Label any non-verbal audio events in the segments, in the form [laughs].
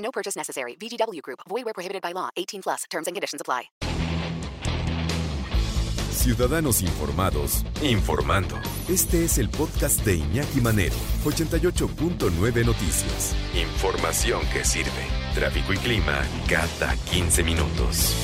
No purchase necessary. VGW Group. Void where prohibited by law. 18 plus. Terms and conditions apply. Ciudadanos informados, informando. Este es el podcast de Iñaki Manero, 88.9 Noticias. Información que sirve. Tráfico y clima cada 15 minutos.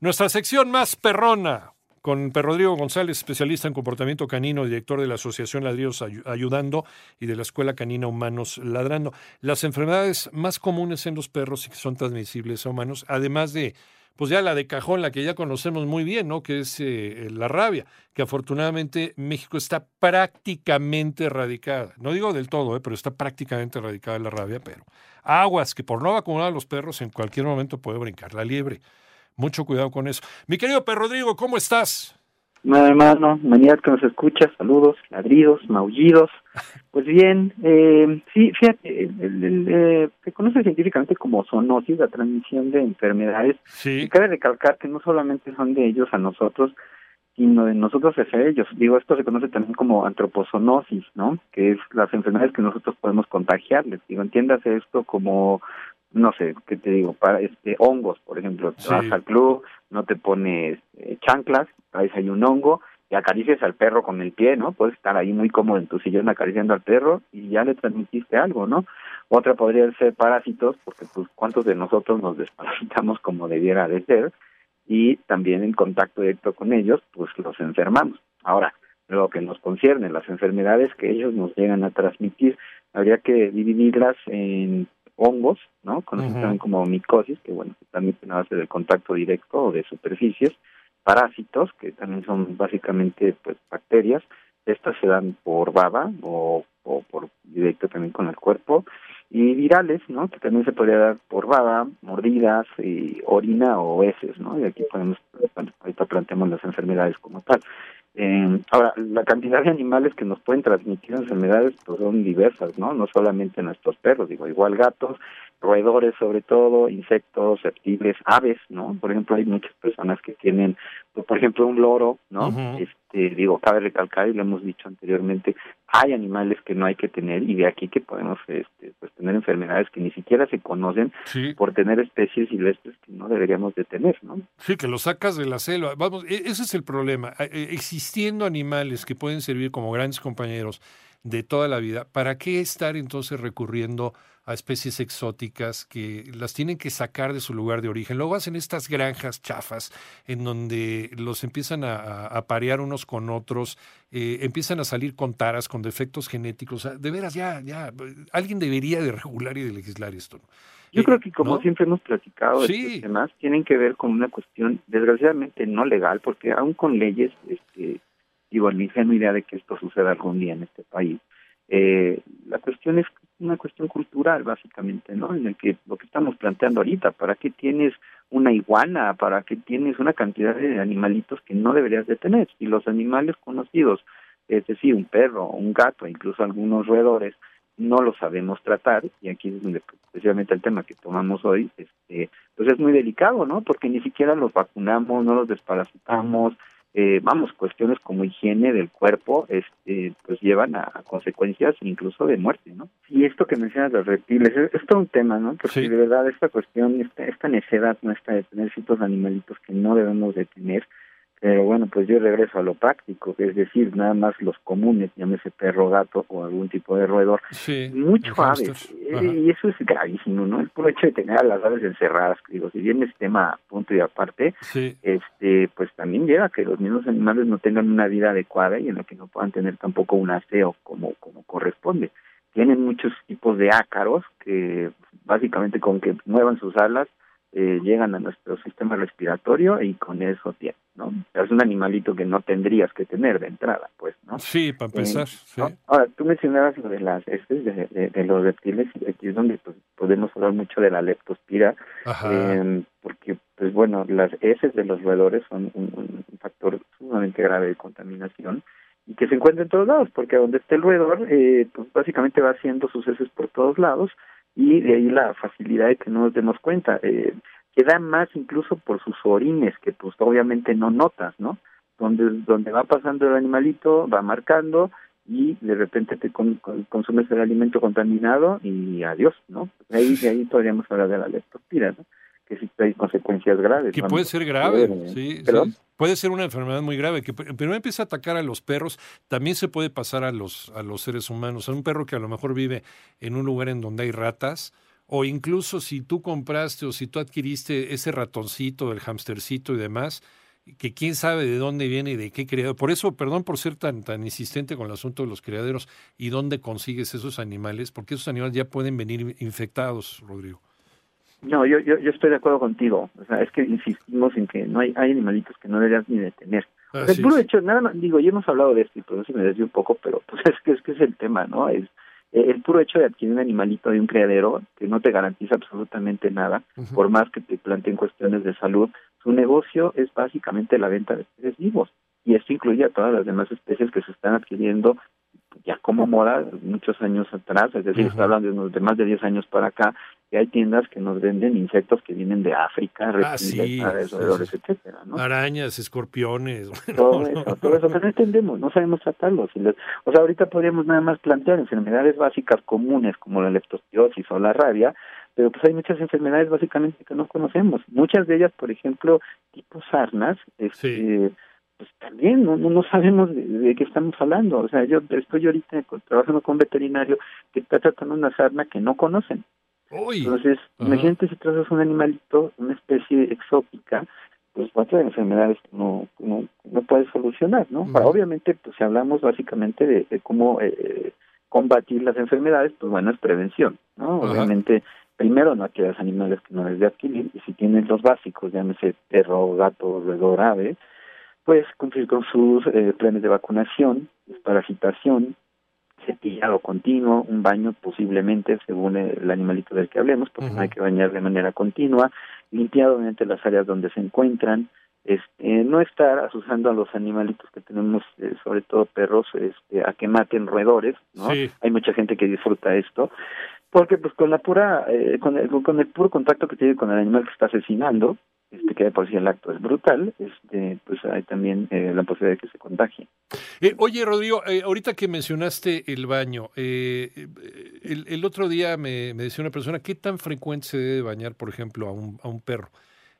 Nuestra sección más perrona, con Rodrigo González, especialista en comportamiento canino, director de la Asociación Ladrillos Ayudando y de la Escuela Canina Humanos Ladrando. Las enfermedades más comunes en los perros y que son transmisibles a humanos, además de, pues ya la de cajón, la que ya conocemos muy bien, ¿no? Que es eh, la rabia, que afortunadamente México está prácticamente erradicada. No digo del todo, ¿eh? pero está prácticamente erradicada la rabia, pero aguas, que por no vacunar a los perros en cualquier momento puede brincar la liebre. Mucho cuidado con eso. Mi querido Per Rodrigo, ¿cómo estás? Nada hermano, mañana que nos escucha, saludos, ladridos, maullidos. [laughs] Pues bien, eh, sí, fíjate, el, eh, se conoce científicamente como zoonosis, la transmisión de enfermedades. Sí. Y cabe recalcar que no solamente son de ellos a nosotros, sino de nosotros hacia ellos. Digo, esto se conoce también como antropozonosis, ¿no? Que es las enfermedades que nosotros podemos contagiarles. Digo, entiéndase esto como no sé, ¿qué te digo? Para este hongos, por ejemplo, te vas al club, no te pones eh, chanclas, traes ahí un hongo y acaricias al perro con el pie, ¿no? Puedes estar ahí muy cómodo en tu sillón acariciando al perro y ya le transmitiste algo, ¿no? Otra podría ser parásitos, porque pues cuántos de nosotros nos desparasitamos como debiera de ser y también en contacto directo con ellos, pues los enfermamos. Ahora, lo que nos concierne, las enfermedades que ellos nos llegan a transmitir, habría que dividirlas en hongos, ¿no? Conocidos también como micosis, que bueno, también a base de contacto directo o de superficies, parásitos, que también son básicamente pues bacterias, estas se dan por baba o, o por directo también con el cuerpo, y virales, ¿no? Que también se podría dar por baba, mordidas, y orina o heces, ¿no? Y aquí podemos, ahorita planteamos las enfermedades como tal. Eh, ahora, la cantidad de animales que nos pueden transmitir enfermedades pues son diversas, ¿no? No solamente nuestros perros, digo, igual gatos, roedores sobre todo, insectos, reptiles, aves, ¿no? Por ejemplo, hay muchas personas que tienen, pues, por ejemplo, un loro, ¿no? Este, digo, cabe recalcar y lo hemos dicho anteriormente, hay animales que no hay que tener y de aquí que podemos este, pues tener enfermedades que ni siquiera se conocen por tener especies silvestres que no deberíamos de tener, ¿no? Sí, que lo sacas de la selva. Vamos, e-, ese es el problema. E-, existiendo animales que pueden servir como grandes compañeros de toda la vida, ¿para qué estar entonces recurriendo a especies exóticas que las tienen que sacar de su lugar de origen? Luego hacen estas granjas chafas en donde los empiezan a, parear unos con otros, eh, empiezan a salir con taras, con defectos genéticos. de veras, ya, ya, alguien debería de regular y de legislar esto. Yo creo que como siempre hemos platicado, estos temas tienen que ver con una cuestión desgraciadamente no legal, porque aún con leyes este, digo, ingenua idea de que esto suceda algún día en este país. Eh, la cuestión es una cuestión cultural, básicamente, ¿no? En el que lo que estamos planteando ahorita, ¿para qué tienes una iguana? ¿Para qué tienes una cantidad de animalitos que no deberías de tener? Y los animales conocidos, es decir, un perro, un gato, incluso algunos roedores, no los sabemos tratar, y aquí es donde especialmente el tema que tomamos hoy, este, pues es muy delicado, ¿no? Porque ni siquiera los vacunamos, no los desparasitamos, eh, vamos, cuestiones como higiene del cuerpo, este, pues llevan a, consecuencias incluso de muerte, ¿no? Y esto que mencionas los reptiles, es, todo un tema, ¿no? Porque de verdad esta cuestión, esta, esta necedad nuestra de tener ciertos animalitos que no debemos de tener, pero bueno, pues yo regreso a lo práctico, es decir, nada más los comunes, llámese perro, gato o algún tipo de roedor. Sí, Mucho aves. Eh, y eso es gravísimo, ¿no? El puro hecho de tener a las aves encerradas, digo, si bien es tema punto y aparte, este pues también lleva a que los mismos animales no tengan una vida adecuada y en la que no puedan tener tampoco un aseo como, como corresponde. Tienen muchos tipos de ácaros que básicamente con que muevan sus alas eh, llegan a nuestro sistema respiratorio y con eso tienen, ¿no? Es un animalito que no tendrías que tener de entrada, pues, ¿no? Sí, para empezar. sí. Ahora, tú mencionabas lo de las heces de, de, de los reptiles, y aquí es donde pues, podemos hablar mucho de la leptospira, eh, porque, pues bueno, las heces de los roedores son un, un factor sumamente grave de contaminación y que se encuentra en todos lados, porque donde esté el roedor, eh, pues básicamente va haciendo sus heces por todos lados y de ahí la facilidad de que no nos demos cuenta. Eh, queda más incluso por sus orines, que pues obviamente no notas, ¿no? Donde, donde va pasando el animalito, va marcando y de repente te con- con- consumes el alimento contaminado y adiós, ¿no? De ahí, de ahí podríamos hablar de la leptospira, ¿no? Que sí trae consecuencias graves. Que ¿no? puede ser grave, Eh, sí, sí. Puede ser una enfermedad muy grave, que pr- primero empieza a atacar a los perros, también se puede pasar a los, a los seres humanos. A un perro que a lo mejor vive en un lugar en donde hay ratas, o incluso si tú compraste o si tú adquiriste ese ratoncito, el hamstercito y demás, que quién sabe de dónde viene y de qué criadero. Por eso, perdón por ser tan, tan insistente con el asunto de los criaderos y dónde consigues esos animales, porque esos animales ya pueden venir infectados, Rodrigo. No, yo, yo, yo estoy de acuerdo contigo. O sea, es que insistimos en que no hay, hay animalitos que no deberías ni detener. El puro hecho, nada más, digo, ya hemos hablado de esto y por eso me desvío un poco, pero pues es que es que es el tema, ¿no? Es eh, el puro hecho de adquirir un animalito de un criadero que no te garantiza absolutamente nada, por más que te planteen cuestiones de salud, su negocio es básicamente la venta de peces vivos y esto incluye a todas las demás especies que se están adquiriendo ya como moda muchos años atrás, es decir, Ujú. está hablando de, unos- de más de 10 años para acá, que hay tiendas que nos venden insectos que vienen de África, Ah, sí, sí, etcétera, ¿no? Arañas, escorpiones. [laughs] todo eso, todo eso que no entendemos, no sabemos tratarlos. O sea, ahorita podríamos nada más plantear enfermedades básicas comunes como la leptospirosis o la rabia, pero pues hay muchas enfermedades básicamente que no conocemos. Muchas de ellas, por ejemplo, tipo sarnas, este, pues también no, no, sabemos de, de qué estamos hablando. O sea, yo estoy ahorita trabajando con un veterinario que está tratando una sarna que no conocen. Uy, Entonces, Ajá. imagínate si tratas un animalito, una especie exótica, pues traer enfermedades no, no, no puedes solucionar, ¿no? Ahora, obviamente, pues si hablamos básicamente de, de cómo eh, combatir las enfermedades, pues bueno, es prevención, ¿no? Obviamente, primero no adquieras animales que no debes de adquirir, y si tienes los básicos, llámese perro, gato, roedor, ave, pues cumplir con sus eh, planes de vacunación, desparasitación, cepillado continuo, un baño posiblemente según el animalito del que hablemos, porque no hay que bañar de manera continua, limpiado obviamente las áreas donde se encuentran, este, no estar asusando a los animalitos que tenemos, eh, sobre todo perros, este, a que maten roedores, ¿no? Sí. Hay mucha gente que disfruta esto, porque pues con la pura, eh, con, el, con el puro contacto que tiene con el animal que está asesinando, este, que de por sí el acto es brutal, este, pues hay también eh, la posibilidad de que se contagie. Eh, oye, Rodrigo, eh, ahorita que mencionaste el baño, eh, el, el otro día me, me decía una persona, ¿qué tan frecuente se debe bañar, por ejemplo, a un, a un perro?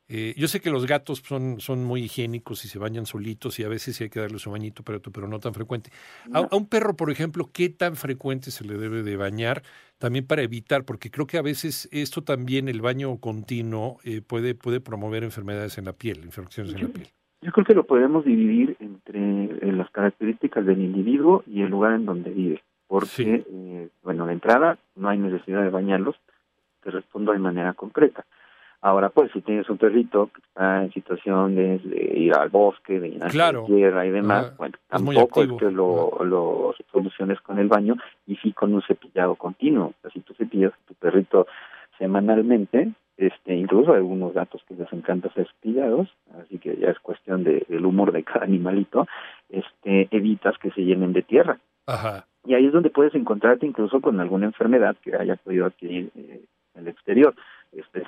Eh, yo sé que los gatos son, son muy higiénicos y se bañan solitos y a veces sí hay que darle su bañito, pero, pero no tan frecuente. A, a un perro, por ejemplo, ¿qué tan frecuente se le debe de bañar? También para evitar, porque creo que a veces esto también, el baño continuo, eh, puede, puede promover enfermedades en la piel, infecciones en la piel. Yo creo que lo podemos dividir entre eh, las características del individuo y el lugar en donde vive, porque, Sí. eh, bueno, de entrada no hay necesidad de bañarlos, te respondo de manera concreta. Ahora, pues, si tienes un perrito que está en situación de, de ir al bosque, de ir a Claro. la tierra y demás, Ah, bueno, tampoco es que lo, lo soluciones con el baño y sí con un cepillado continuo. O sea, si tú cepillas a tu perrito semanalmente, este, incluso hay algunos gatos que les encanta ser cepillados, así que ya es cuestión de, del humor de cada animalito, este, evitas que se llenen de tierra. Ajá. Y ahí es donde puedes encontrarte incluso con alguna enfermedad que haya podido adquirir eh, en el exterior,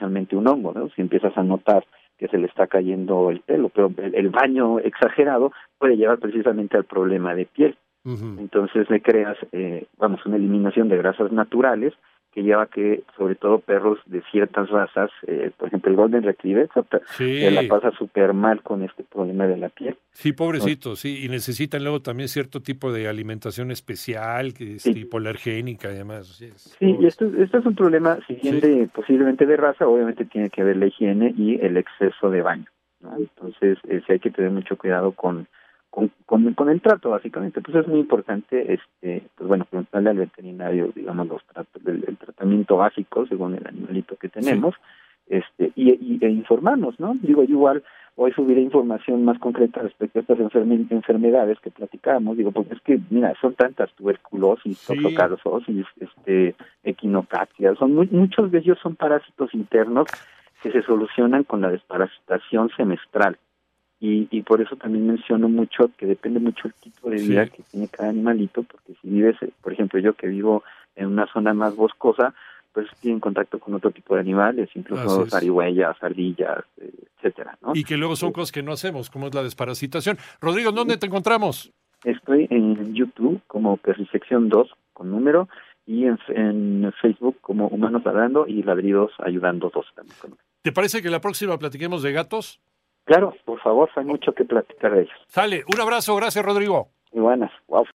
un hongo, ¿no? Si empiezas a notar que se le está cayendo el pelo, pero el, el baño exagerado puede llevar precisamente al problema de piel. Entonces le creas, eh, vamos, una eliminación de grasas naturales que lleva que, sobre todo perros de ciertas razas, eh, por ejemplo el Golden Retriever, Sí. la pasa súper mal con este problema de la piel. Sí, pobrecitos, sí, y necesitan luego también cierto tipo de alimentación especial, que es Sí. tipo alergénica y demás. es. Sí, y esto, esto es un problema, si bien Sí. de, posiblemente de raza, obviamente tiene que ver la higiene y el exceso de baño. ¿no? Entonces, eh, sí hay que tener mucho cuidado con, con, con, con el trato, básicamente. Pues es muy importante, este pues bueno, preguntarle al veterinario, digamos, los tratos, el, el tratamiento básico según el animalito que tenemos. este y, y e informarnos, ¿no? Digo, yo igual hoy subiré información más concreta respecto a estas enfermedades que platicamos, digo, porque es que, mira, son tantas tuberculosis, sí. este, equinocacia, son muy, muchos de ellos son parásitos internos que se solucionan con la desparasitación semestral. Y, y por eso también menciono mucho que depende mucho el tipo de vida que tiene cada animalito, porque si vives, por ejemplo, yo que vivo en una zona más boscosa, pues tienen contacto con otro tipo de animales, incluso zarigüeyas, ardillas, eh, etcétera, ¿no? Y que luego son cosas que no hacemos, como es la desparasitación. Rodrigo, ¿dónde te encontramos? Estoy en YouTube como Perrisección 2 con número y en, Facebook como Humanos Ladrando y Ladridos Ayudando 2 también. ¿Te parece que la próxima platiquemos de gatos? Claro, por favor, hay mucho que platicar de ellos. Sale, un abrazo, gracias Rodrigo. Y buenas, wow.